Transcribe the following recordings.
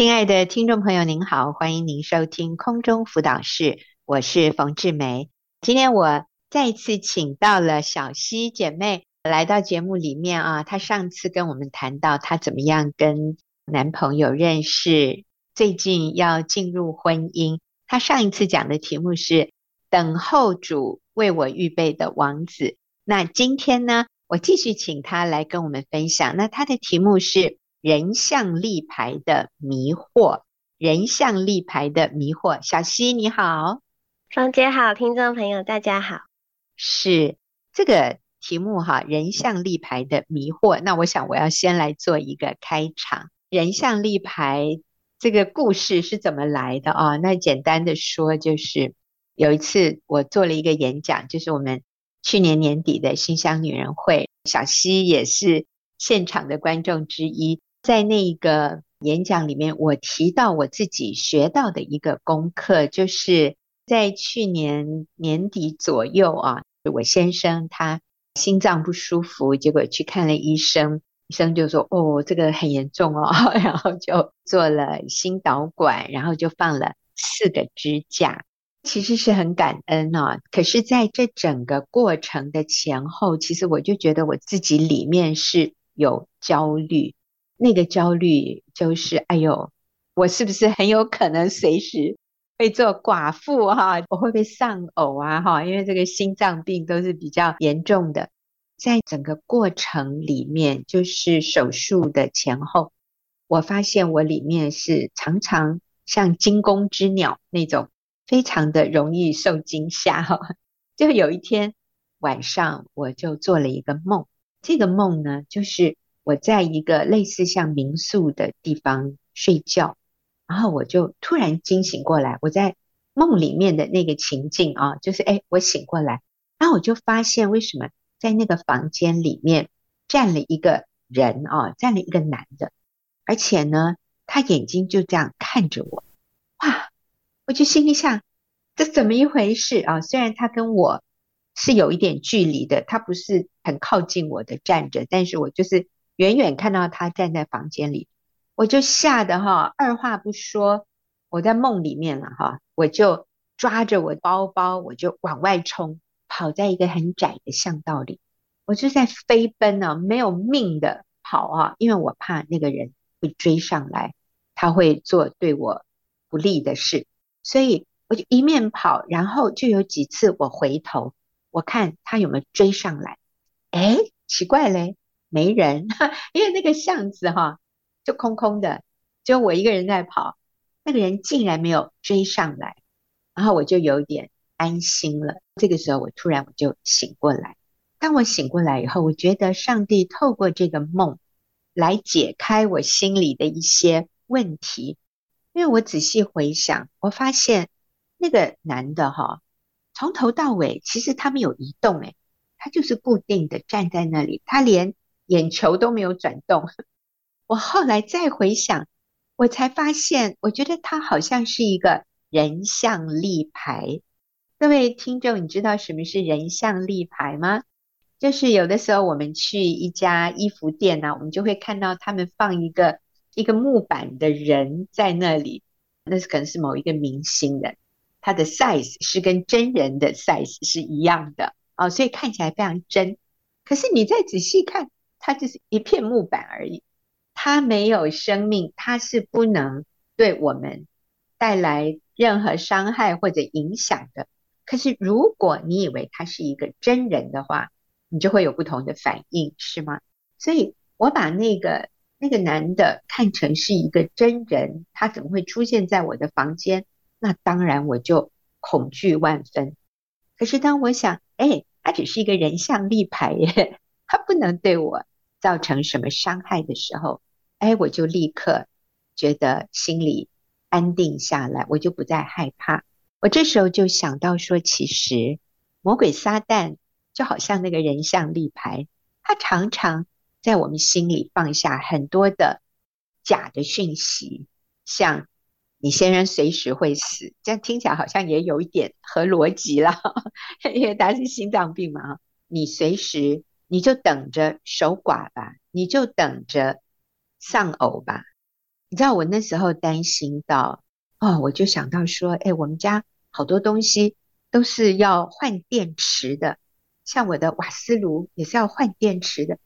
亲爱的听众朋友，您好，欢迎您收听空中辅导室，我是冯志梅。今天我再一次请到了小溪姐妹来到节目里面啊。她上次跟我们谈到她怎么样跟男朋友认识，最近要进入婚姻。她上一次讲的题目是等候主为我预备的王子。那今天呢，我继续请她来跟我们分享。那她的题目是。人像立牌的迷惑，人像立牌的迷惑。小溪你好，双姐好，听众朋友大家好。是这个题目哈，人像立牌的迷惑。那我想我要先来做一个开场。人像立牌这个故事是怎么来的啊？那简单的说，就是有一次我做了一个演讲，就是我们去年年底的新乡女人会，小溪也是现场的观众之一。在那个演讲里面，我提到我自己学到的一个功课，就是在去年年底左右啊，我先生他心脏不舒服，结果去看了医生，医生就说：“哦，这个很严重哦。”然后就做了心导管，然后就放了四个支架，其实是很感恩啊。可是在这整个过程的前后，其实我就觉得我自己里面是有焦虑。那个焦虑就是，哎呦，我是不是很有可能随时会做寡妇哈？我会不会丧偶啊哈？因为这个心脏病都是比较严重的，在整个过程里面，就是手术的前后，我发现我里面是常常像惊弓之鸟那种，非常的容易受惊吓哈。就有一天晚上，我就做了一个梦，这个梦呢，就是。我在一个类似像民宿的地方睡觉，然后我就突然惊醒过来。我在梦里面的那个情境啊，就是哎，我醒过来，然后我就发现为什么在那个房间里面站了一个人啊，站了一个男的，而且呢，他眼睛就这样看着我，哇！我就心里想，这怎么一回事啊？虽然他跟我是有一点距离的，他不是很靠近我的站着，但是我就是。远远看到他站在房间里，我就吓得哈，二话不说，我在梦里面了哈，我就抓着我包包，我就往外冲，跑在一个很窄的巷道里，我就在飞奔啊，没有命的跑啊，因为我怕那个人会追上来，他会做对我不利的事，所以我就一面跑，然后就有几次我回头，我看他有没有追上来，哎，奇怪嘞。没人，因为那个巷子哈就空空的，就我一个人在跑，那个人竟然没有追上来，然后我就有点安心了。这个时候我突然我就醒过来，当我醒过来以后，我觉得上帝透过这个梦来解开我心里的一些问题，因为我仔细回想，我发现那个男的哈从头到尾其实他没有移动，诶，他就是固定的站在那里，他连。眼球都没有转动，我后来再回想，我才发现，我觉得他好像是一个人像立牌。各位听众，你知道什么是人像立牌吗？就是有的时候我们去一家衣服店呢、我们就会看到他们放一个一个木板的人在那里，那是可能是某一个明星的，他的 size 是跟真人的 size 是一样的、哦，所以看起来非常真。可是你再仔细看。它就是一片木板而已，它没有生命，它是不能对我们带来任何伤害或者影响的。可是如果你以为他是一个真人的话，你就会有不同的反应，是吗？所以我把那个那个男的看成是一个真人，他怎么会出现在我的房间？那当然我就恐惧万分。可是当我想，哎，他只是一个人像立牌耶，他不能对我。造成什么伤害的时候，哎，我就立刻觉得心里安定下来，我就不再害怕。我这时候就想到说，其实魔鬼撒旦就好像那个人像立牌，他常常在我们心里放下很多的假的讯息，像你先生随时会死，这样听起来好像也有一点合逻辑了，因为他是心脏病嘛，你随时。你就等着守寡吧，你就等着丧偶吧。你知道我那时候担心到哦，我就想到说，哎，我们家好多东西都是要换电池的，像我的瓦斯炉也是要换电池的。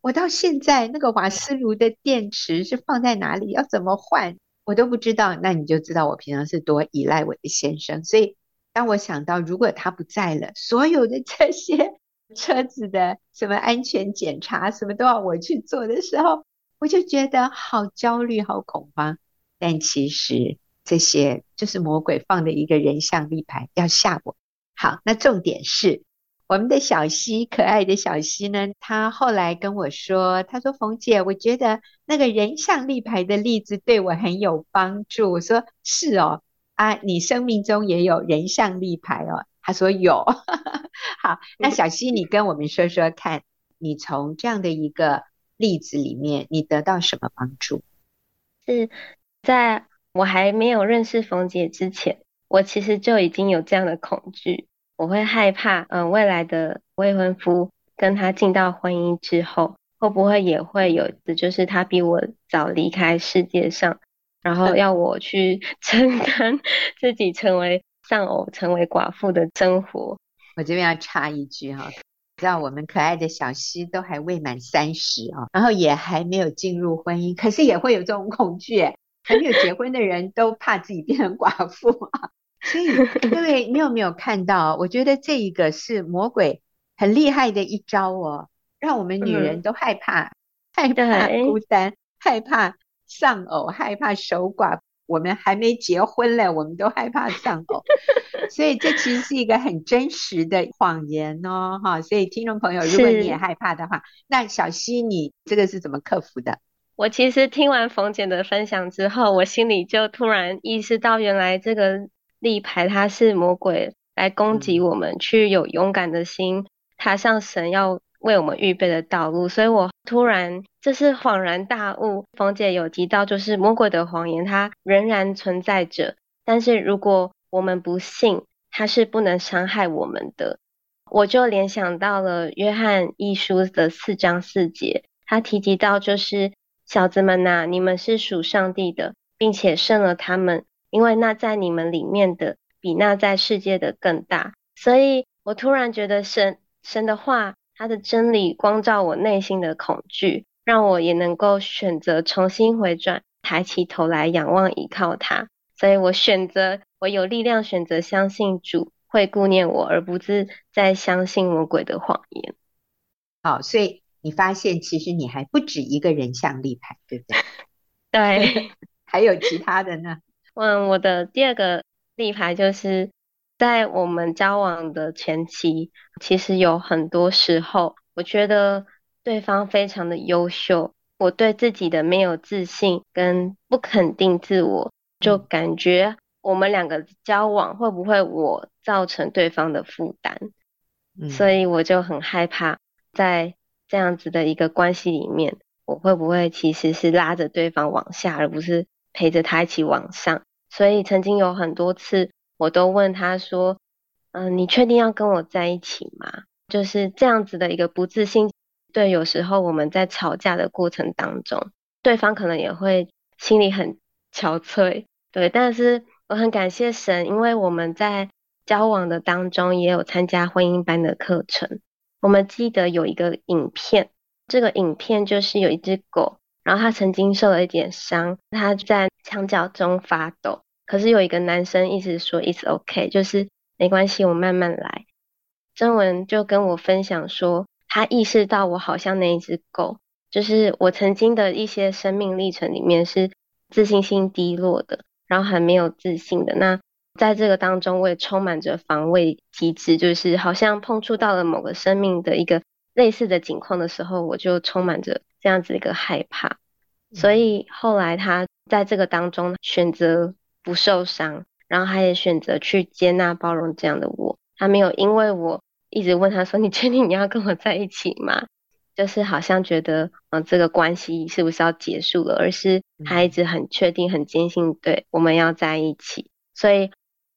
我到现在那个瓦斯炉的电池是放在哪里，要怎么换，我都不知道。那你就知道我平常是多依赖我的先生。所以当我想到如果他不在了，所有的这些 车子的什么安全检查，什么都要我去做的时候，我就觉得好焦虑、好恐慌，但其实这些就是魔鬼放的一个人像立牌，要吓我。好，那重点是我们的小溪，可爱的小溪呢，他后来跟我说，他说：“冯姐，我觉得那个人像立牌的例子对我很有帮助。”我说：“是哦，啊，你生命中也有人像立牌哦。”他说：“有。”好，那小溪，你跟我们说说看，你从这样的一个。例子里面，你得到什么帮助？是在我还没有认识冯姐之前，我其实就已经有这样的恐惧，我会害怕，嗯，未来的未婚夫跟他进到婚姻之后，会不会也会有的，就是他比我早离开世界上，然后要我去 承担自己成为丧偶、成为寡妇的生活。我这边要插一句哈。知道我们可爱的小溪都还未满三十啊，然后也还没有进入婚姻，可是也会有这种恐惧。还没有结婚的人都怕自己变成寡妇啊，所以 各位，你有没有看到？我觉得这一个是魔鬼很厉害的一招哦，让我们女人都害怕，嗯、害怕孤单，害怕丧偶，害怕守寡。我们还没结婚嘞，我们都害怕丧偶，所以这其实是一个很真实的谎言哦，哈！所以听众朋友，如果你也害怕的话，那小溪你这个是怎么克服的？我其实听完冯姐的分享之后，我心里就突然意识到，原来这个立牌它是魔鬼来攻击我们，去有勇敢的心，踏上神要为我们预备的道路，所以我突然就是恍然大悟。冯姐有提到，就是魔鬼的谎言，它仍然存在着，但是如果我们不信，它是不能伤害我们的。我就联想到了约翰一书的四章四节，他提及到就是小子们呐、你们是属上帝的，并且胜了他们，因为那在你们里面的比那在世界的更大。所以我突然觉得神神的话。他的真理光照我内心的恐惧，让我也能够选择重新回转，抬起头来仰望依靠他。所以我选择，我有力量选择相信主会顾念我，而不是再相信魔鬼的谎言。好，所以你发现其实你还不止一个人像立牌，对不对？对，还有其他的呢？嗯，我的第二个立牌就是。在我们交往的前期，其实有很多时候，我觉得对方非常的优秀，我对自己的没有自信跟不肯定自我，就感觉我们两个交往会不会我造成对方的负担，嗯，所以我就很害怕在这样子的一个关系里面，我会不会其实是拉着对方往下，而不是陪着他一起往上，所以曾经有很多次。我都问他说：“嗯、你确定要跟我在一起吗？”就是这样子的一个不自信。对，有时候我们在吵架的过程当中，对方可能也会心里很憔悴。对，但是我很感谢神，因为我们在交往的当中也有参加婚姻班的课程。我们记得有一个影片，这个影片就是有一只狗，然后它曾经受了一点伤，它在墙角中发抖。可是有一个男生一直说 "It's okay"，就是没关系，我慢慢来。曾文就跟我分享说，他意识到我好像那一只狗，就是我曾经的一些生命历程里面是自信心低落的，然后很没有自信的。那在这个当中，我也充满着防卫机制，就是好像碰触到了某个生命的一个类似的境况的时候，我就充满着这样子一个害怕。所以后来他在这个当中选择。不受伤，然后他也选择去接纳、包容这样的我。他没有因为我一直问他说：“你确定你要跟我在一起吗？”就是好像觉得，嗯，这个关系是不是要结束了？而是他一直很确定、很坚信，对，我们要在一起。所以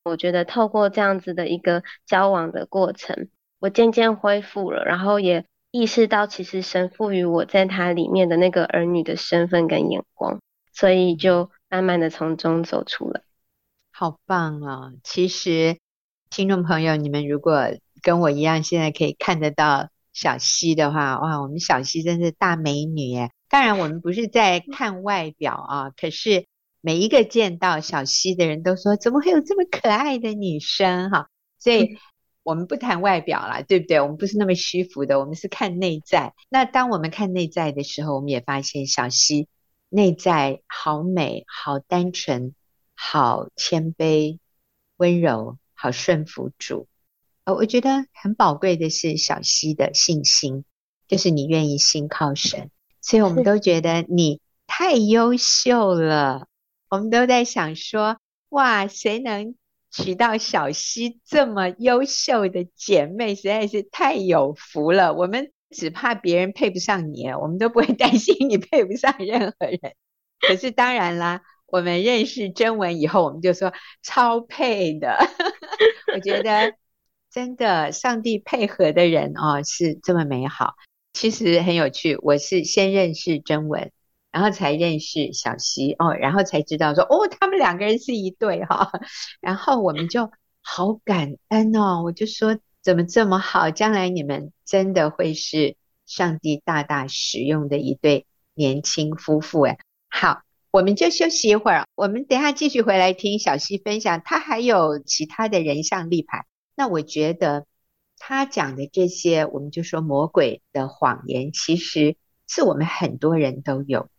我觉得透过这样子的一个交往的过程，我渐渐恢复了，然后也意识到，其实神赋予我在他里面的那个儿女的身份跟眼光。所以就慢慢的从中走出来。好棒啊！其实听众朋友，你们如果跟我一样，现在可以看得到小溪的话，哇，我们小溪真是大美女耶！当然，我们不是在看外表啊，可是每一个见到小溪的人都说，怎么会有这么可爱的女生哈？所以我们不谈外表啦，对不对？我们不是那么虚浮的，我们是看内在。那当我们看内在的时候，我们也发现小溪内在好美，好单纯。好谦卑、温柔，好顺服主。呃，我觉得很宝贵的是小溪的信心，就是你愿意信靠神，所以我们都觉得你太优秀了。我们都在想说，哇，谁能娶到小溪这么优秀的姐妹，实在是太有福了。我们只怕别人配不上你，我们都不会担心你配不上任何人。可是当然啦。我们认识真文以后，我们就说超配的。我觉得真的，上帝配合的人哦，是这么美好。其实很有趣，我是先认识真文，然后才认识小溪哦，然后才知道说哦，他们两个人是一对哈、哦。然后我们就好感恩哦，我就说怎么这么好，将来你们真的会是上帝大大使用的一对年轻夫妇哎，好。我们就休息一会儿，我们等下继续回来听小溪分享，他还有其他的人像立牌。那我觉得他讲的这些，我们就说魔鬼的谎言，其实是我们很多人都有。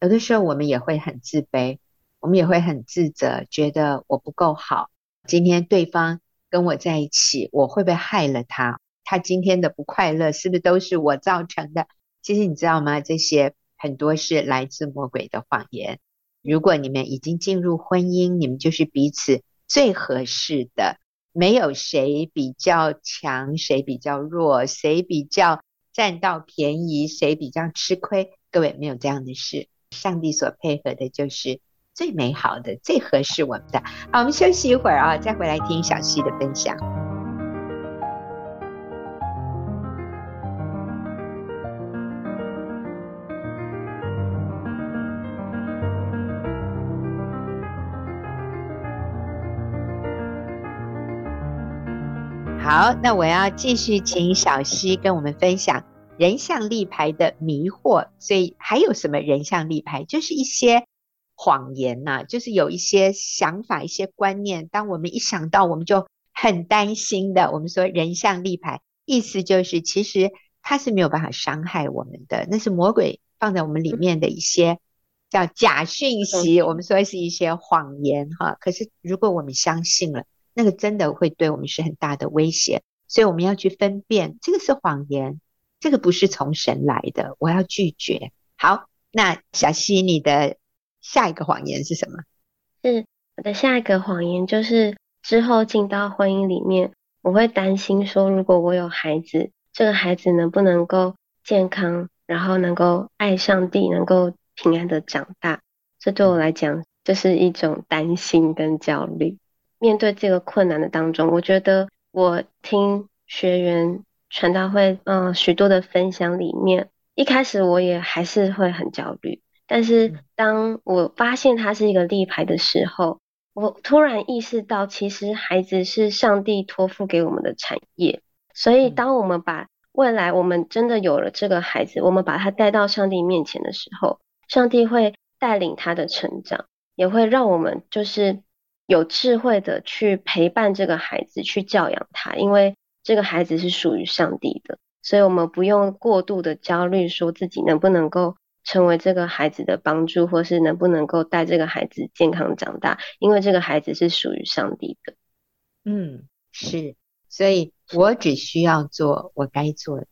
有的时候我们也会很自卑，我们也会很自责，觉得我不够好。今天对方跟我在一起，我会不会害了他？他今天的不快乐是不是都是我造成的？其实你知道吗？这些。很多是来自魔鬼的谎言。如果你们已经进入婚姻，你们就是彼此最合适的，没有谁比较强，谁比较弱，谁比较占到便宜，谁比较吃亏。各位，没有这样的事。上帝所配合的就是最美好的，最合适我们的。好，我们休息一会儿啊，再回来听小溪的分享。好，那我要继续请小溪跟我们分享人像立牌的迷惑。所以还有什么人像立牌？就是一些谎言呐、啊，就是有一些想法、一些观念，当我们一想到，我们就很担心的。我们说人像立牌，意思就是其实它是没有办法伤害我们的，那是魔鬼放在我们里面的一些叫假讯息，我们说是一些谎言哈。可是如果我们相信了。那个真的会对我们是很大的威胁，所以我们要去分辨，这个是谎言，这个不是从神来的，我要拒绝。好，那小溪，你的下一个谎言是什么？是我的下一个谎言，就是之后进到婚姻里面，我会担心说，如果我有孩子，这个孩子能不能够健康，然后能够爱上帝，能够平安的长大，这对我来讲，这是一种担心跟焦虑。面对这个困难的当中，我觉得我听学员传道会，嗯、许多的分享里面，一开始我也还是会很焦虑。但是当我发现他是一个立牌的时候，我突然意识到，其实孩子是上帝托付给我们的产业。所以，当我们把未来我们真的有了这个孩子，我们把他带到上帝面前的时候，上帝会带领他的成长，也会让我们就是。有智慧的去陪伴这个孩子，去教养他，因为这个孩子是属于上帝的，所以我们不用过度的焦虑，说自己能不能够成为这个孩子的帮助，或是能不能够带这个孩子健康长大，因为这个孩子是属于上帝的。嗯，是，所以我只需要做我该做的，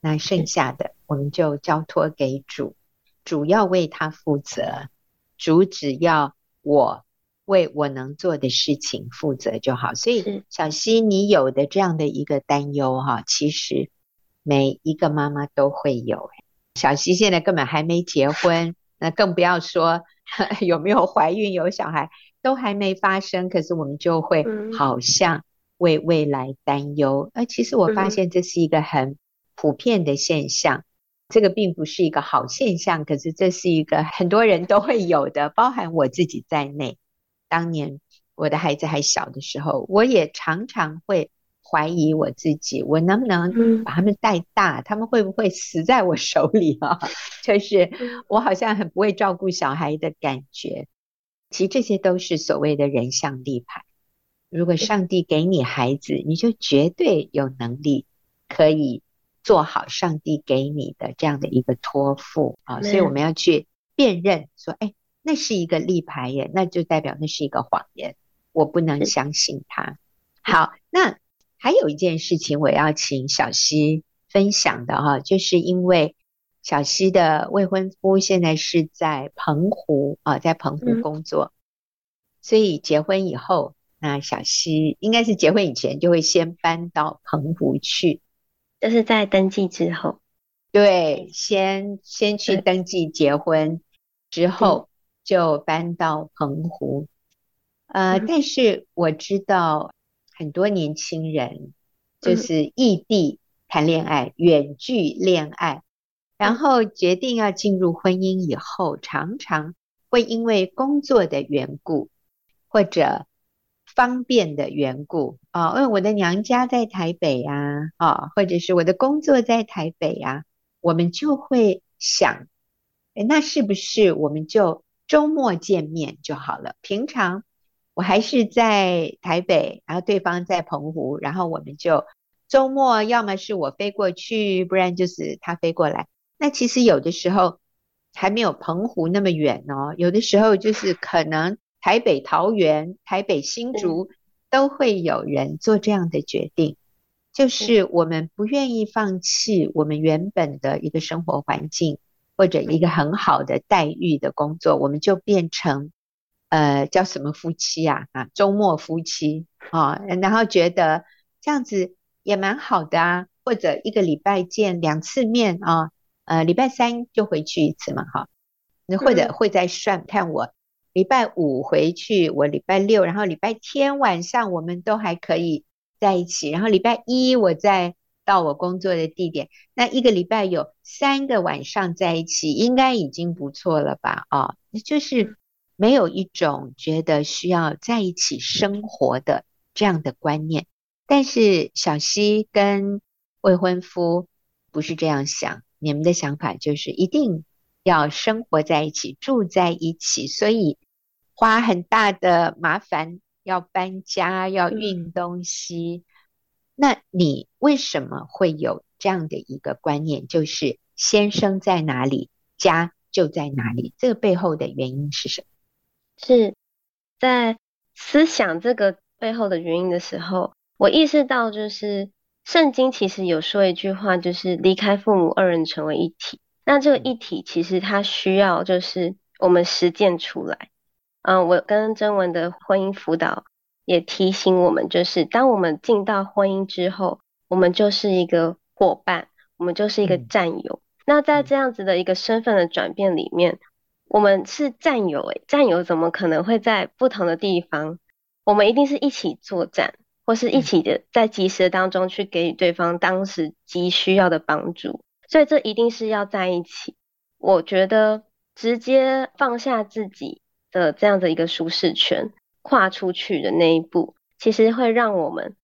那剩下的我们就交托给主，主要为他负责，主只要我。为我能做的事情负责就好。所以，小溪，你有的这样的一个担忧哈，其实每一个妈妈都会有。小溪现在根本还没结婚，那更不要说 有没有怀孕、有小孩，都还没发生。可是我们就会好像为未来担忧。而其实我发现这是一个很普遍的现象。这个并不是一个好现象，可是这是一个很多人都会有的，包含我自己在内。当年我的孩子还小的时候，我也常常会怀疑我自己，我能不能把他们带大？他们会不会死在我手里啊？就是我好像很不会照顾小孩的感觉。其实这些都是所谓的人像立牌。如果上帝给你孩子，你就绝对有能力可以做好上帝给你的这样的一个托付啊。所以我们要去辨认，说，哎，那是一个立牌耶，那就代表那是一个谎言，我不能相信他。好，那。还有一件事情，我要请小溪分享的哈，就是因为小溪的未婚夫现在是在澎湖啊，在澎湖工作，所以结婚以后，那小溪应该是结婚以前就会先搬到澎湖去，就是在登记之后，对，先先去登记结婚之后就搬到澎湖，呃，但是我知道。很多年轻人就是异地谈恋爱、远距恋爱，然后决定要进入婚姻以后，常常会因为工作的缘故或者方便的缘故啊，因为我的娘家在台北呀，啊，或者是我的工作在台北呀，我们就会想，诶，那是不是我们就周末见面就好了？平常。我还是在台北，然后对方在澎湖，然后我们就周末要么是我飞过去，不然就是他飞过来。那其实有的时候还没有澎湖那么远哦，有的时候就是可能台北桃园、台北新竹都会有人做这样的决定，就是我们不愿意放弃我们原本的一个生活环境或者一个很好的待遇的工作，我们就变成。呃，叫什么夫妻啊？啊，周末夫妻啊，然后觉得这样子也蛮好的啊，或者一个礼拜见两次面啊，呃，礼拜三就回去一次嘛，哈，那或者会再算看我礼拜五回去，我礼拜六，然后礼拜天晚上我们都还可以在一起，然后礼拜一我再到我工作的地点，那一个礼拜有三个晚上在一起，应该已经不错了吧？啊，就是。没有一种觉得需要在一起生活的这样的观念，但是小西跟未婚夫不是这样想，你们的想法就是一定要生活在一起，住在一起，所以花很大的麻烦要搬家，要运东西。那你为什么会有这样的一个观念？就是先生在哪里，家就在哪里。这个背后的原因是什么？是在思想这个背后的原因的时候，我意识到，就是圣经其实有说一句话，就是离开父母，二人成为一体。那这个一体其实它需要就是我们实践出来。嗯，我跟真文的婚姻辅导也提醒我们，就是当我们进到婚姻之后，我们就是一个伙伴，我们就是一个战友。那在这样子的一个身份的转变里面。我们是战友诶，战友怎么可能会在不同的地方？我们一定是一起作战，或是一起的在及时当中去给予对方当时急需要的帮助。所以这一定是要在一起。我觉得直接放下自己的这样的一个舒适圈，跨出去的那一步，其实会让我们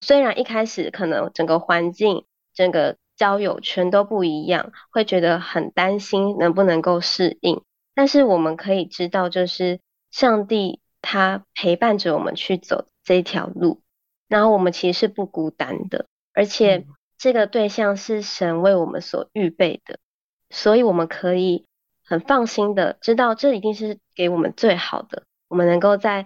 虽然一开始可能整个环境、整个交友圈都不一样，会觉得很担心能不能够适应。但是我们可以知道，就是上帝他陪伴着我们去走这条路，然后我们其实是不孤单的，而且这个对象是神为我们所预备的，所以我们可以很放心的知道，这一定是给我们最好的。我们能够在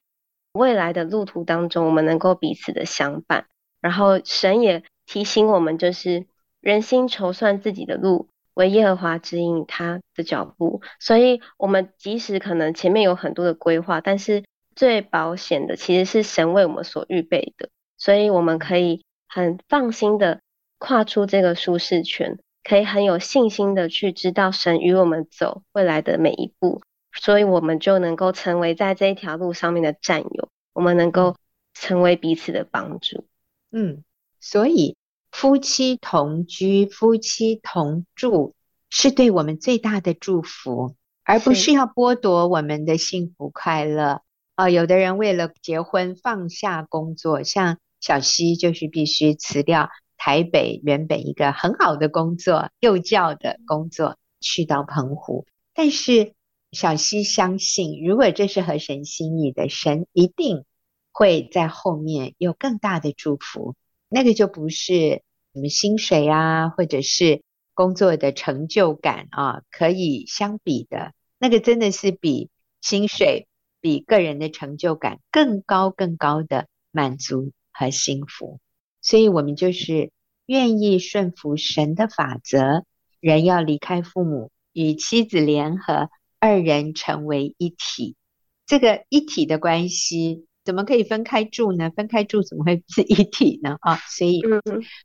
未来的路途当中，我们能够彼此的相伴。然后神也提醒我们，就是人心筹算自己的路。为耶和华指引他的脚步，所以我们即使可能前面有很多的规划，但是最保险的其实是神为我们所预备的，所以我们可以很放心的跨出这个舒适圈，可以很有信心的去知道神与我们走未来的每一步，所以我们就能够成为在这一条路上面的战友，我们能够成为彼此的帮助。嗯，所以。夫妻同居、夫妻同住是对我们最大的祝福，而不是要剥夺我们的幸福快乐。啊、呃，有的人为了结婚放下工作，像小溪就是必须辞掉台北原本一个很好的工作，幼教的工作，去到澎湖。但是小溪相信，如果这是合神心意的，神一定会在后面有更大的祝福。那个就不是什么薪水啊，或者是工作的成就感啊，可以相比的。那个真的是比薪水、比个人的成就感更高、更高的满足和幸福。所以，我们就是愿意顺服神的法则，人要离开父母，与妻子联合，二人成为一体。这个一体的关系。怎么可以分开住呢？分开住怎么会是一体呢？啊，所以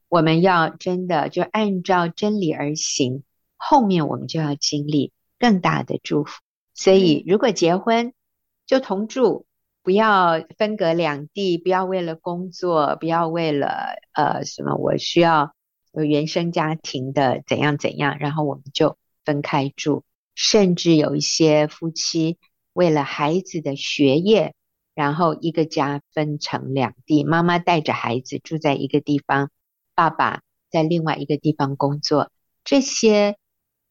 我们要真的就按照真理而行，后面我们就要经历更大的祝福。所以如果结婚就同住，不要分隔两地，不要为了工作，不要为了呃什么我需要有原生家庭的怎样怎样，然后我们就分开住。甚至有一些夫妻为了孩子的学业。然后一个家分成两地，妈妈带着孩子住在一个地方，爸爸在另外一个地方工作，这些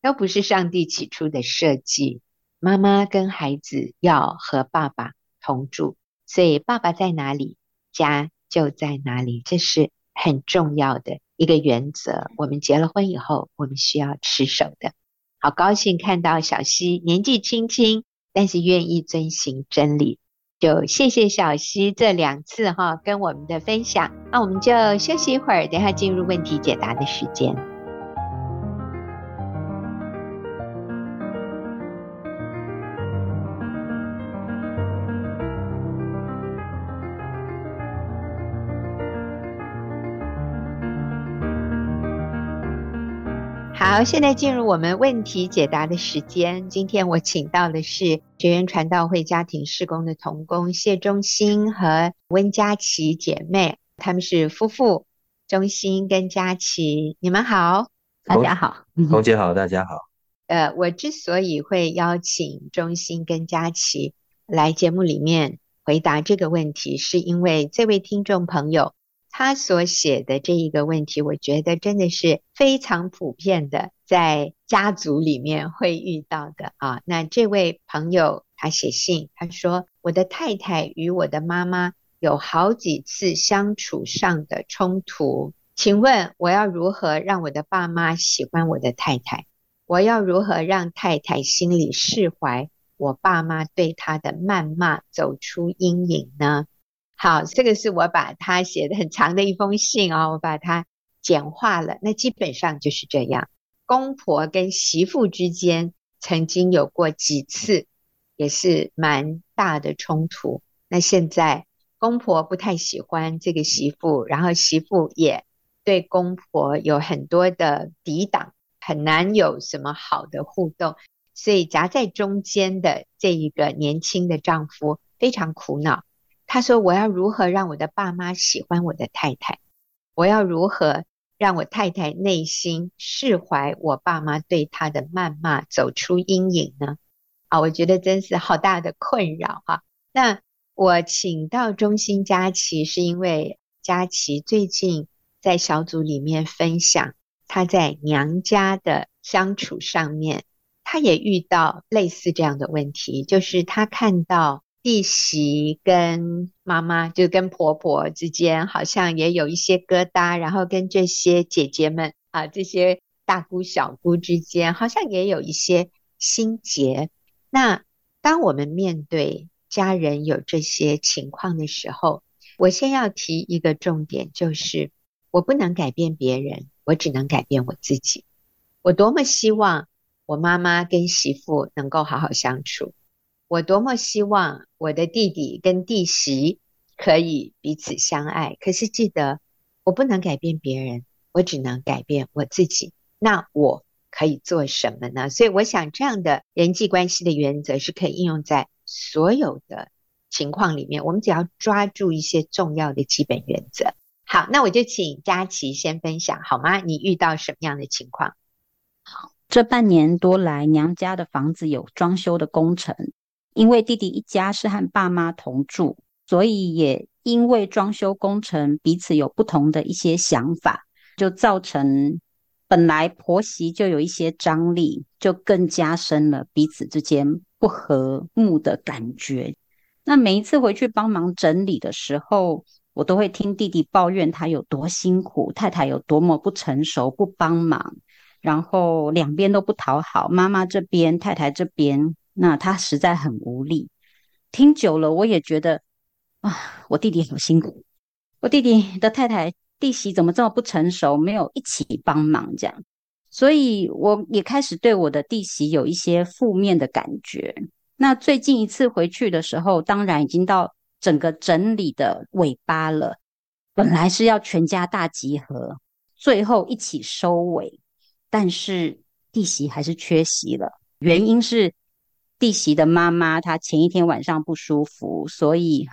都不是上帝起初的设计。妈妈跟孩子要和爸爸同住，所以爸爸在哪里，家就在哪里，这是很重要的一个原则。我们结了婚以后，我们需要持守的。好高兴看到小溪年纪轻轻，但是愿意遵行真理。就谢谢小溪这两次哈跟我们的分享，那我们就休息一会儿，等下进入问题解答的时间。好，现在进入我们问题解答的时间。今天我请到的是学员传道会家庭事工的童工谢忠心和温佳琪姐妹，他们是夫妇，忠心跟佳琪，你们好，大家好，红姐好，大家好。呃，我之所以会邀请忠心跟佳琪来节目里面回答这个问题，是因为这位听众朋友。他所写的这一个问题，我觉得真的是非常普遍的，在家族里面会遇到的啊。那这位朋友他写信，他说：“我的太太与我的妈妈有好几次相处上的冲突，请问我要如何让我的爸妈喜欢我的太太？我要如何让太太心里释怀我爸妈对她的谩骂，走出阴影呢？”好，这个是我把他写的很长的一封信哦，我把它简化了。那基本上就是这样，公婆跟媳妇之间曾经有过几次，也是蛮大的冲突。那现在公婆不太喜欢这个媳妇，然后媳妇也对公婆有很多的抵挡，很难有什么好的互动，所以夹在中间的这一个年轻的丈夫非常苦恼。他说：“我要如何让我的爸妈喜欢我的太太？我要如何让我太太内心释怀我爸妈对她的谩骂，走出阴影呢？”啊，我觉得真是好大的困扰哈。那我请到中心佳琪，是因为佳琪最近在小组里面分享她在娘家的相处上面，她也遇到类似这样的问题，就是她看到。弟媳跟妈妈，就跟婆婆之间，好像也有一些疙瘩，然后跟这些姐姐们啊，这些大姑小姑之间，好像也有一些心结。那当我们面对家人有这些情况的时候，我先要提一个重点，就是我不能改变别人，我只能改变我自己。我多么希望我妈妈跟媳妇能够好好相处。我多么希望我的弟弟跟弟媳可以彼此相爱，可是记得我不能改变别人，我只能改变我自己。那我可以做什么呢？所以我想这样的人际关系的原则是可以应用在所有的情况里面。我们只要抓住一些重要的基本原则。好，那我就请佳琪先分享好吗？你遇到什么样的情况？好，这半年多来，娘家的房子有装修的工程，因为弟弟一家是和爸妈同住，所以也因为装修工程彼此有不同的一些想法，就造成本来婆媳就有一些张力，就更加深了彼此之间不和睦的感觉。那每一次回去帮忙整理的时候，我都会听弟弟抱怨他有多辛苦，太太有多么不成熟，不帮忙。然后两边都不讨好，妈妈这边、太太这边，那他实在很无力。听久了，我也觉得啊，我弟弟好辛苦。我弟弟的太太、弟媳怎么这么不成熟，没有一起帮忙这样，所以我也开始对我的弟媳有一些负面的感觉。那最近一次回去的时候，当然已经到整个整理的尾巴了。本来是要全家大集合，最后一起收尾。但是弟媳还是缺席了，原因是弟媳的妈妈她前一天晚上不舒服，所以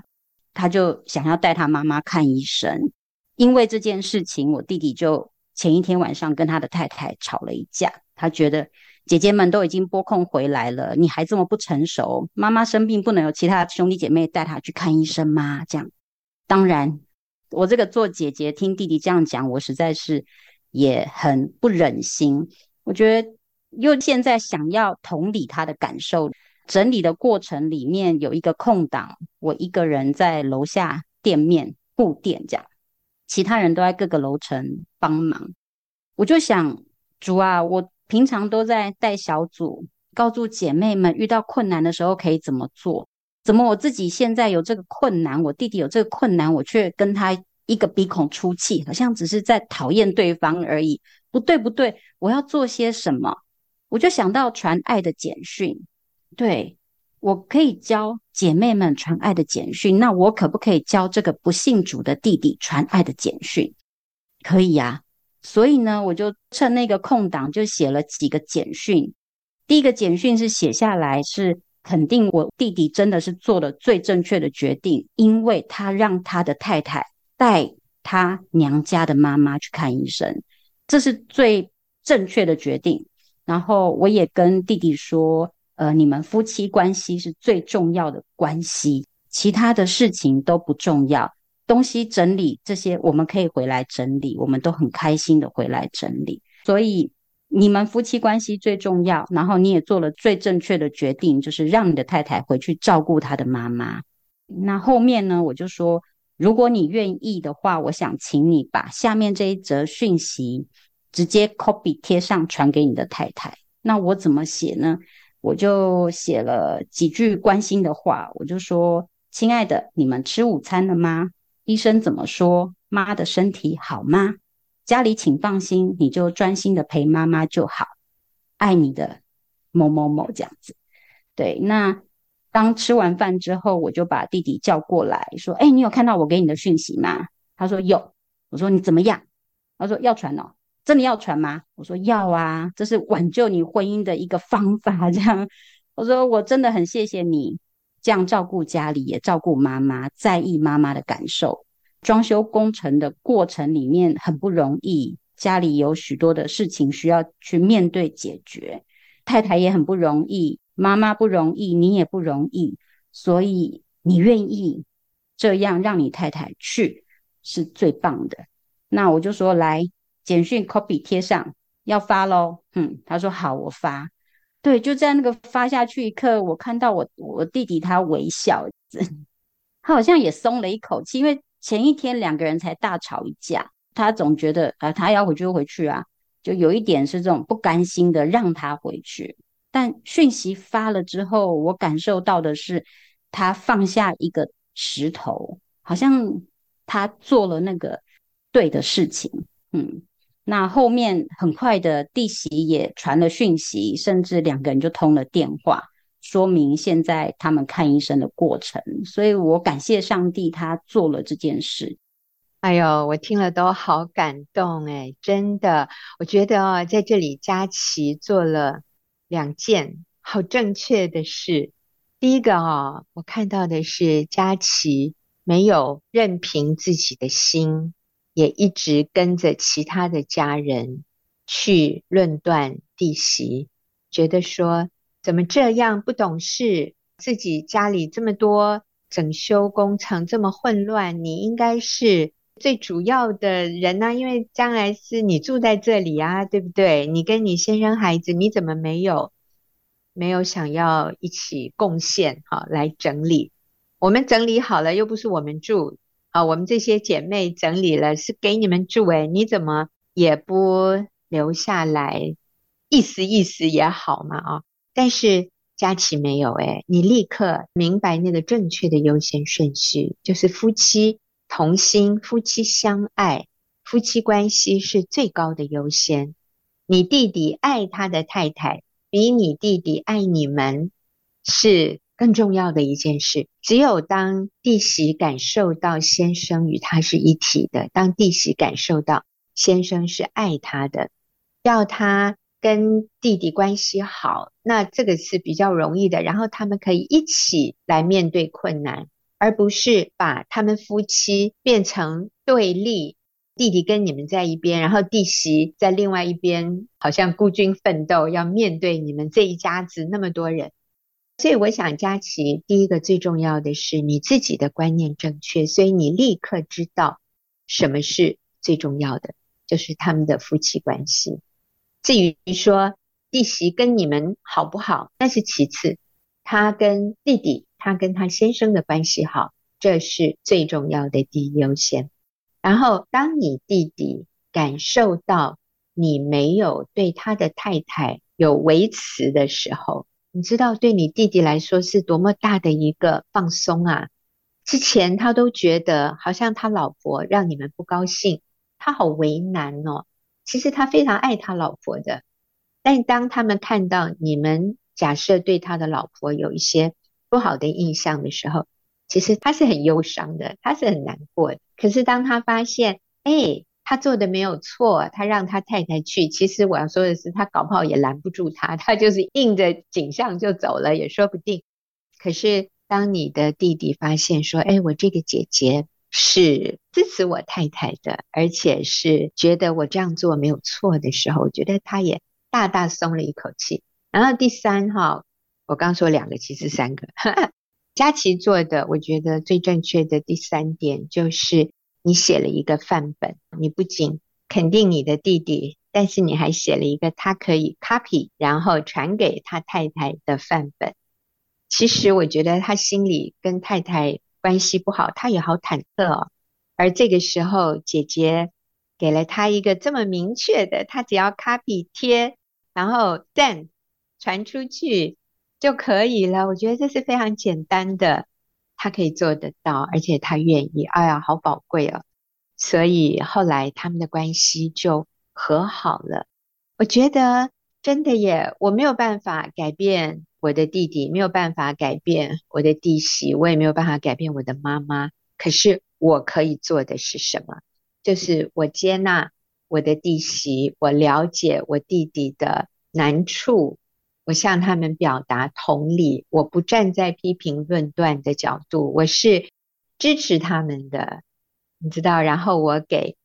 她就想要带她妈妈看医生。因为这件事情，我弟弟就前一天晚上跟他的太太吵了一架。他觉得姐姐们都已经拨空回来了，你还这么不成熟，妈妈生病不能有其他兄弟姐妹带她去看医生吗？这样，当然我这个做姐姐听弟弟这样讲，我实在是。也很不忍心，我觉得又现在想要同理他的感受，整理的过程里面有一个空档，我一个人在楼下店面顾店这样，其他人都在各个楼层帮忙。我就想，主啊，我平常都在带小组，告诉姐妹们遇到困难的时候可以怎么做，怎么我自己现在有这个困难，我弟弟有这个困难，我却跟他。一个鼻孔出气，好像只是在讨厌对方而已。不对，不对，我要做些什么？我就想到传爱的简讯，对，我可以教姐妹们传爱的简讯。那我可不可以教这个不信主的弟弟传爱的简讯？可以呀。所以呢，我就趁那个空档，就写了几个简讯。第一个简讯是写下来，是肯定我弟弟真的是做了最正确的决定，因为他让他的太太。带他娘家的妈妈去看医生，这是最正确的决定。然后我也跟弟弟说，呃，你们夫妻关系是最重要的关系，其他的事情都不重要。东西整理这些，我们可以回来整理，我们都很开心的回来整理。所以你们夫妻关系最重要。然后你也做了最正确的决定，就是让你的太太回去照顾她的妈妈。那后面呢，我就说。如果你愿意的话，我想请你把下面这一则讯息直接 copy 贴上传给你的太太。那我怎么写呢？我就写了几句关心的话，我就说：“亲爱的，你们吃午餐了吗？医生怎么说？妈的身体好吗？家里请放心，你就专心的陪妈妈就好。爱你的某某某这样子。”对，那。当吃完饭之后，我就把弟弟叫过来，说：“哎，你有看到我给你的讯息吗？”他说：“有。”我说：“你怎么样？”他说：“要传哦，真的要传吗？”我说：“要啊，这是挽救你婚姻的一个方法。”这样，我说：“我真的很谢谢你这样照顾家里，也照顾妈妈，在意妈妈的感受。装修工程的过程里面很不容易，家里有许多的事情需要去面对解决，太太也很不容易。”妈妈不容易，你也不容易，所以你愿意这样让你太太去是最棒的。那我就说，来，简讯 copy 贴上，要发喽。嗯，他说好，我发。对，就在那个发下去一刻，我看到我我弟弟他微笑，他好像也松了一口气，因为前一天两个人才大吵一架，他总觉得啊，他要回去就回去啊，就有一点是这种不甘心的让他回去。但讯息发了之后，我感受到的是，他放下一个石头，好像他做了那个对的事情。嗯，那后面很快的弟媳也传了讯息，甚至两个人就通了电话，说明现在他们看医生的过程。所以我感谢上帝，他做了这件事。哎呦，我听了都好感动哎，真的，我觉得哦，在这里佳琪做了。两件好正确的事。第一个啊，我看到的是佳琪没有任凭自己的心，也一直跟着其他的家人去论断弟媳，觉得说怎么这样不懂事，自己家里这么多整修工程这么混乱，你应该是最主要的人呢，因为将来是你住在这里啊，对不对？你跟你先生孩子，你怎么没有没有想要一起贡献哈，来整理？我们整理好了，又不是我们住啊，我们这些姐妹整理了是给你们住诶，你怎么也不？留下来，意思意思也好嘛啊！但是佳琪没有诶，你立刻明白那个正确的优先顺序，就是夫妻同心，夫妻相爱，夫妻关系是最高的优先。你弟弟爱他的太太，比你弟弟爱你们是更重要的一件事。只有当弟媳感受到先生与他是一体的，当弟媳感受到先生是爱他的。要他跟弟弟关系好，那这个是比较容易的。然后他们可以一起来面对困难，而不是把他们夫妻变成对立。弟弟跟你们在一边，然后弟媳在另外一边，好像孤军奋斗，要面对你们这一家子那么多人。所以我想，佳琪第一个最重要的是你自己的观念正确，所以你立刻知道什么是最重要的，就是他们的夫妻关系。至于说弟媳跟你们好不好，那是其次。他跟弟弟，他跟他先生的关系好，这是最重要的第一优先。然后，当你弟弟感受到你没有对他的太太有维持的时候，你知道对你弟弟来说是多么大的一个放松啊！之前他都觉得好像他老婆让你们不高兴，他好为难哦。其实他非常爱他老婆的，但当他们看到你们假设对他的老婆有一些不好的印象的时候，其实他是很忧伤的，他是很难过的。可是当他发现，哎，他做的没有错，他让他太太去，其实我要说的是，他搞不好也拦不住他，他就是应着景象就走了，也说不定。可是当你的弟弟发现说，哎，我这个姐姐。是支持我太太的，而且是觉得我这样做没有错的时候，我觉得他也大大松了一口气。然后第三哈，我刚说两个，其实三个。佳琪做的，我觉得最正确的第三点就是你写了一个范本，你不仅肯定你的弟弟，但是你还写了一个他可以 copy，然后传给他太太的范本。其实我觉得他心里跟太太。关系不好，他也好忐忑哦。而这个时候，姐姐给了他一个这么明确的，他只要 copy 贴，然后赞传出去就可以了。我觉得这是非常简单的，他可以做得到，而且他愿意。哎呀，好宝贵哦！所以后来他们的关系就和好了。我觉得真的耶，我没有办法改变。我的弟弟没有办法改变我的弟媳，我也没有办法改变我的妈妈。可是我可以做的是什么？就是我接纳我的弟媳，我了解我弟弟的难处，我向他们表达同理。我不站在批评论断的角度，我是支持他们的，你知道。然后我给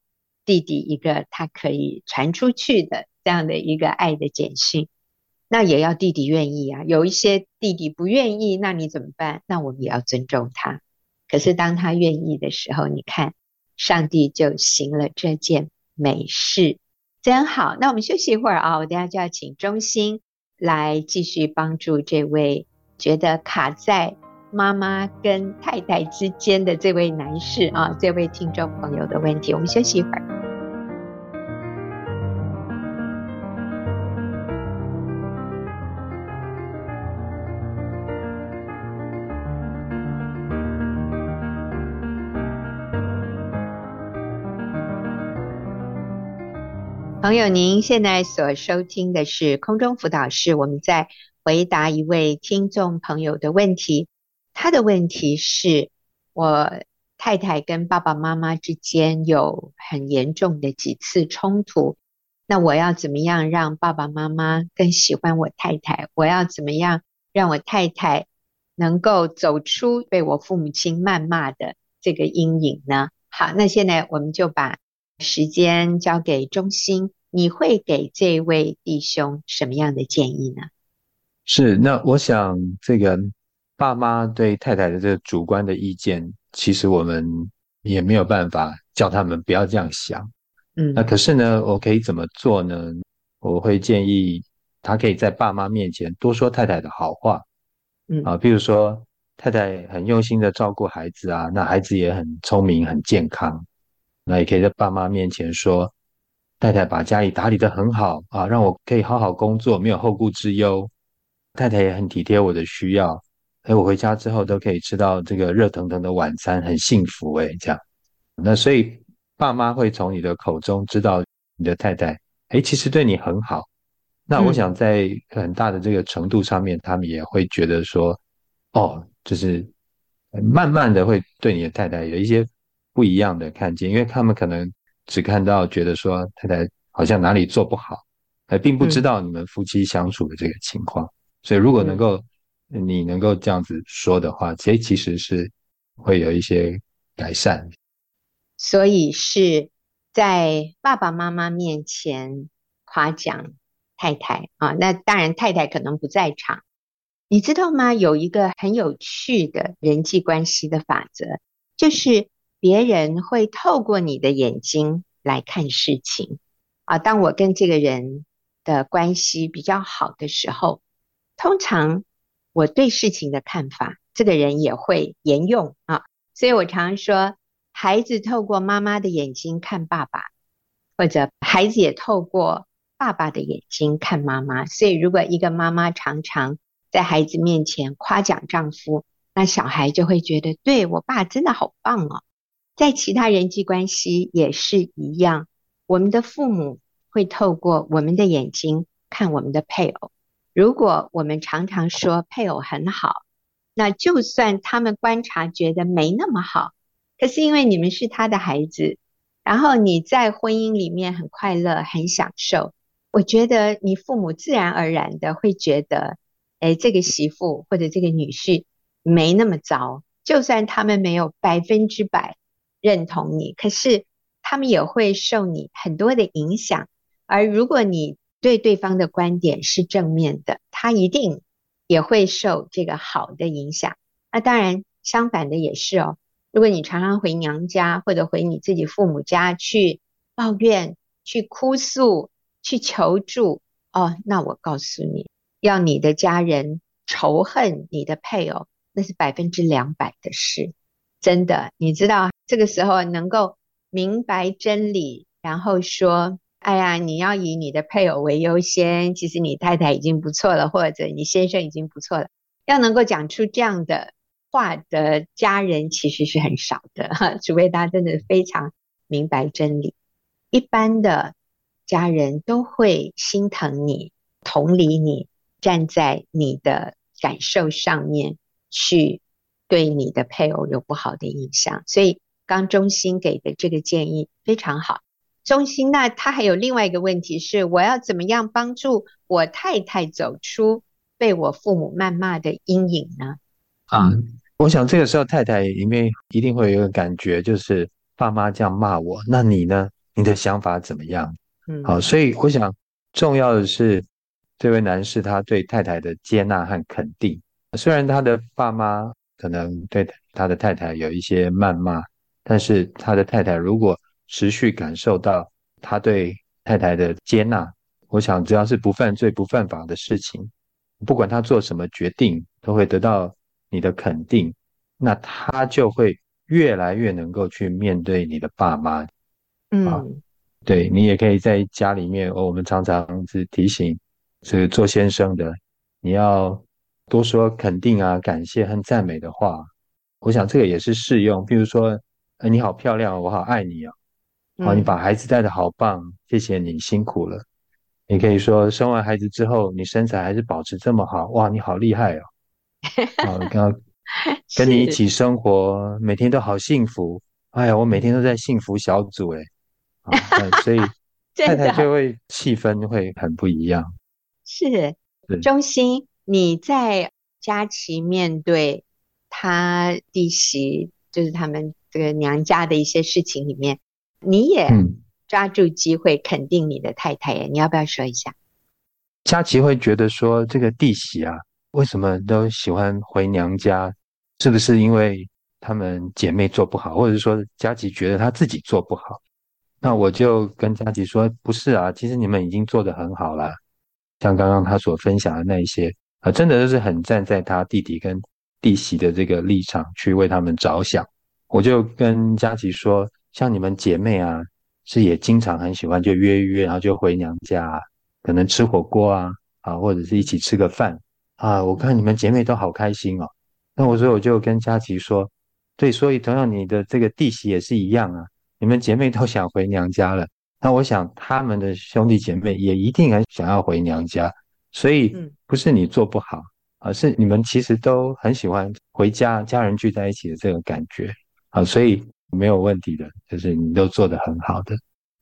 弟弟一个他可以传出去的这样的一个爱的简讯。那也要弟弟愿意啊，有一些弟弟不愿意，那你怎么办？那我们也要尊重他。可是当他愿意的时候，你看，上帝就行了这件美事，真好。那我们休息一会儿啊，我等下就要请中心来继续帮助这位觉得卡在妈妈跟太太之间的这位男士啊，这位听众朋友的问题。我们休息一会儿。朋友，您现在所收听的是空中辅导室，我们在回答一位听众朋友的问题。他的问题是：我太太跟爸爸妈妈之间有很严重的几次冲突，那我要怎么样让爸爸妈妈更喜欢我太太？我要怎么样让我太太能够走出被我父母亲谩骂的这个阴影呢？好，那现在我们就把时间交给中心。你会给这位弟兄什么样的建议呢？是，那我想这个爸妈对太太的这个主观的意见，其实我们也没有办法叫他们不要这样想。嗯，那可是呢，我可以怎么做呢？我会建议他可以在爸妈面前多说太太的好话。嗯啊，比如说太太很用心的照顾孩子啊，那孩子也很聪明、很健康，那也可以在爸妈面前说太太把家里打理得很好啊，让我可以好好工作，没有后顾之忧。太太也很体贴我的需要，哎，我回家之后都可以吃到这个热腾腾的晚餐，很幸福哎，这样。那所以爸妈会从你的口中知道你的太太，哎，其实对你很好。那我想在很大的这个程度上面，他们也会觉得说，哦，就是慢慢的会对你的太太有一些不一样的看见，因为他们可能只看到觉得说太太好像哪里做不好，还并不知道你们夫妻相处的这个情况。所以，如果能够，你能够这样子说的话，其实其实是会有一些改善。所以是在爸爸妈妈面前夸奖太太啊，那当然太太可能不在场。你知道吗？有一个很有趣的人际关系的法则，就是别人会透过你的眼睛来看事情啊。当我跟这个人的关系比较好的时候。通常我对事情的看法，这个人也会沿用啊，所以我常说，孩子透过妈妈的眼睛看爸爸，或者孩子也透过爸爸的眼睛看妈妈。所以，如果一个妈妈常常在孩子面前夸奖丈夫，那小孩就会觉得，对，我爸真的好棒哦。在其他人际关系也是一样，我们的父母会透过我们的眼睛看我们的配偶。如果我们常常说配偶很好，那就算他们观察觉得没那么好，可是因为你们是他的孩子，然后你在婚姻里面很快乐、很享受，我觉得你父母自然而然的会觉得，哎，这个媳妇或者这个女婿没那么糟。就算他们没有百分之百认同你，可是他们也会受你很多的影响。而如果你对对方的观点是正面的，他一定也会受这个好的影响。那当然，相反的也是哦。如果你常常回娘家或者回你自己父母家去抱怨、去哭诉、去求助，哦，那我告诉你，要你的家人仇恨你的配偶，那是百分之两百的事。真的，你知道，这个时候能够明白真理，然后说。哎呀，你要以你的配偶为优先，其实你太太已经不错了，或者你先生已经不错了。要能够讲出这样的话的家人，其实是很少的哈，除非他真的非常明白真理。一般的家人都会心疼你，同理你，站在你的感受上面去对你的配偶有不好的影响。所以刚中心给的这个建议非常好。中心，那他还有另外一个问题是，我要怎么样帮助我太太走出被我父母谩骂的阴影呢？啊，我想这个时候太太里面一定会有一个感觉，就是爸妈这样骂我，那你呢？你的想法怎么样？嗯，好，所以我想重要的是这位男士他对太太的接纳和肯定，虽然他的爸妈可能对他的太太有一些谩骂，但是他的太太如果持续感受到他对太太的接纳，我想只要是不犯罪、不犯法的事情，不管他做什么决定，都会得到你的肯定，那他就会越来越能够去面对你的爸妈。嗯，啊、对，你也可以在家里面，我们常常是提醒这个做先生的，你要多说肯定啊、感谢和赞美的话。我想这个也是适用，比如说，呃，你好漂亮，我好爱你啊。好，你把孩子带的好棒，谢谢你辛苦了。你可以说，生完孩子之后，你身材还是保持这么好，哇，你好厉害哦！好，刚刚跟你一起生活，每天都好幸福。哎呀，我每天都在幸福小组哎，所以 太太就会气氛会很不一样。是，中兴，你在佳琪面对她弟媳，就是他们这个娘家的一些事情里面。你也抓住机会肯定你的太太耶？你要不要说一下？佳琪会觉得说，这个弟媳啊，为什么都喜欢回娘家？是不是因为她们姐妹做不好，或者是说佳琪觉得她自己做不好？那我就跟佳琪说，不是啊，其实你们已经做得很好了。像刚刚他所分享的那一些啊，真的就是很站在他弟弟跟弟媳的这个立场去为他们着想。我就跟佳琪说，像你们姐妹啊，是也经常很喜欢就约一约，然后就回娘家，可能吃火锅啊，啊，或者是一起吃个饭啊。我看你们姐妹都好开心哦。那我所以我就跟佳琪说，对，所以同样你的这个弟媳也是一样啊。你们姐妹都想回娘家了，那我想他们的兄弟姐妹也一定很想要回娘家，所以不是你做不好，而是你们其实都很喜欢回家，家人聚在一起的这个感觉啊，所以没有问题的，就是你都做得很好的。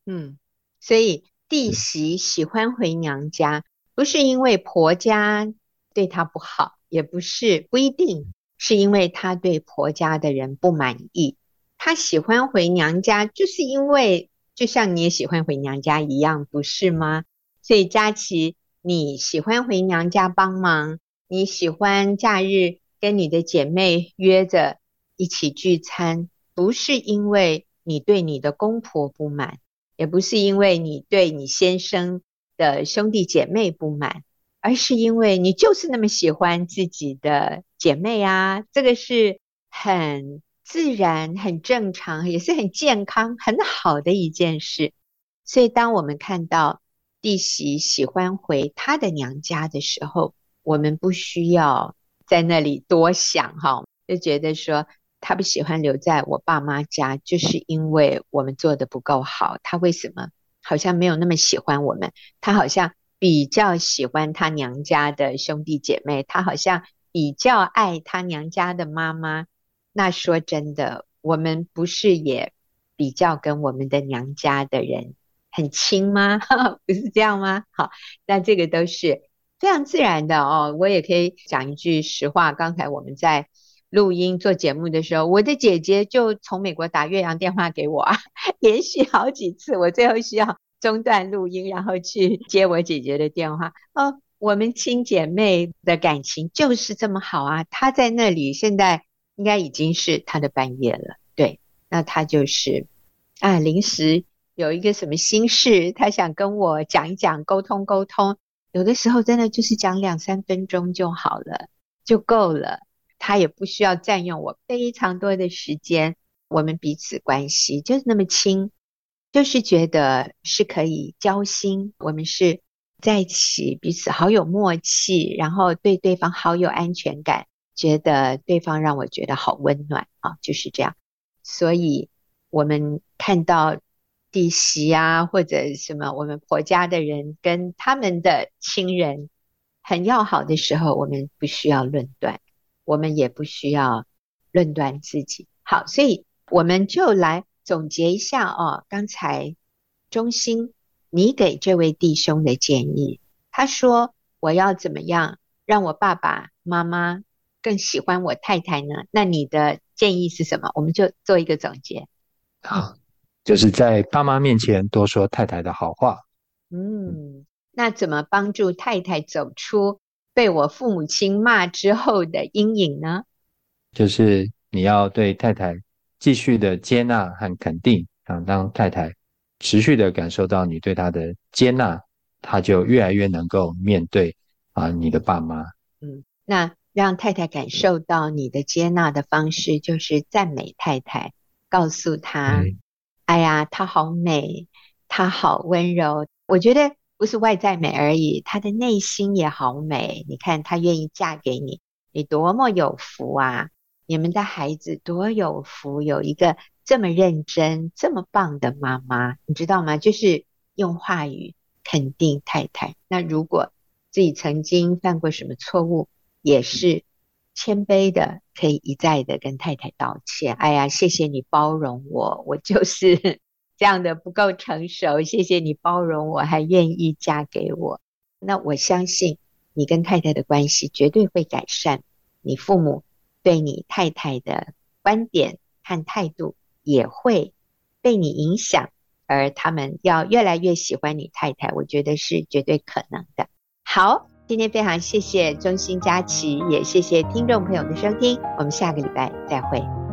嗯，所以弟媳喜欢回娘家，不是因为婆家对她不好，也不是，不一定是因为她对婆家的人不满意。她喜欢回娘家，就是因为就像你也喜欢回娘家一样，不是吗？所以佳琪，你喜欢回娘家帮忙，你喜欢假日跟你的姐妹约着一起聚餐，不是因为你对你的公婆不满，也不是因为你对你先生的兄弟姐妹不满，而是因为你就是那么喜欢自己的姐妹啊，这个是很。自然很正常，也是很健康、很好的一件事。所以，当我们看到弟媳喜欢回她的娘家的时候，我们不需要在那里多想哈，就觉得说她不喜欢留在我爸妈家，就是因为我们做的不够好。她为什么好像没有那么喜欢我们？她好像比较喜欢她娘家的兄弟姐妹，她好像比较爱她娘家的妈妈。那说真的，我们不是也比较跟我们的娘家的人很亲吗？不是这样吗？好，那这个都是非常自然的哦。我也可以讲一句实话，刚才我们在录音做节目的时候，我的姐姐就从美国打越洋电话给我啊，连续好几次，我最后需要中断录音，然后去接我姐姐的电话。哦，我们亲姐妹的感情就是这么好啊！她在那里，现在。应该已经是她的半夜了，对，那她就是啊，临时有一个什么心事，他想跟我讲一讲，沟通沟通。有的时候真的就是讲两三分钟就好了，就够了。他也不需要占用我非常多的时间。我们彼此关系就是那么亲，就是觉得是可以交心。我们是在一起，彼此好有默契，然后对对方好有安全感。觉得对方让我觉得好温暖啊，就是这样。所以，我们看到弟媳啊，或者什么，我们婆家的人跟他们的亲人很要好的时候，我们不需要论断，我们也不需要论断自己。好，所以我们就来总结一下哦。刚才中心，你给这位弟兄的建议，他说我要怎么样让我爸爸妈妈更喜欢我太太呢？那你的建议是什么？我们就做一个总结。好，就是在爸妈面前多说太太的好话。嗯，那怎么帮助太太走出被我父母亲骂之后的阴影呢？就是你要对太太继续的接纳和肯定，啊，当太太持续的感受到你对她的接纳，她就越来越能够面对啊你的爸妈。嗯，那。让太太感受到你的接纳的方式，就是赞美太太，告诉她：“嗯、哎呀，她好美，她好温柔。”我觉得不是外在美而已，她的内心也好美。你看，她愿意嫁给你，你多么有福啊！你们的孩子多有福，有一个这么认真、这么棒的妈妈，你知道吗？就是用话语肯定太太。那如果自己曾经犯过什么错误，也是谦卑的，可以一再的跟太太道歉。哎呀，谢谢你包容我，我就是 这样的不够成熟。谢谢你包容我，还愿意嫁给我。那我相信你跟太太的关系绝对会改善，你父母对你太太的观点和态度也会被你影响，而他们要越来越喜欢你太太，我觉得是绝对可能的。好，今天非常谢谢中心佳琪，也谢谢听众朋友的收听，我们下个礼拜再会。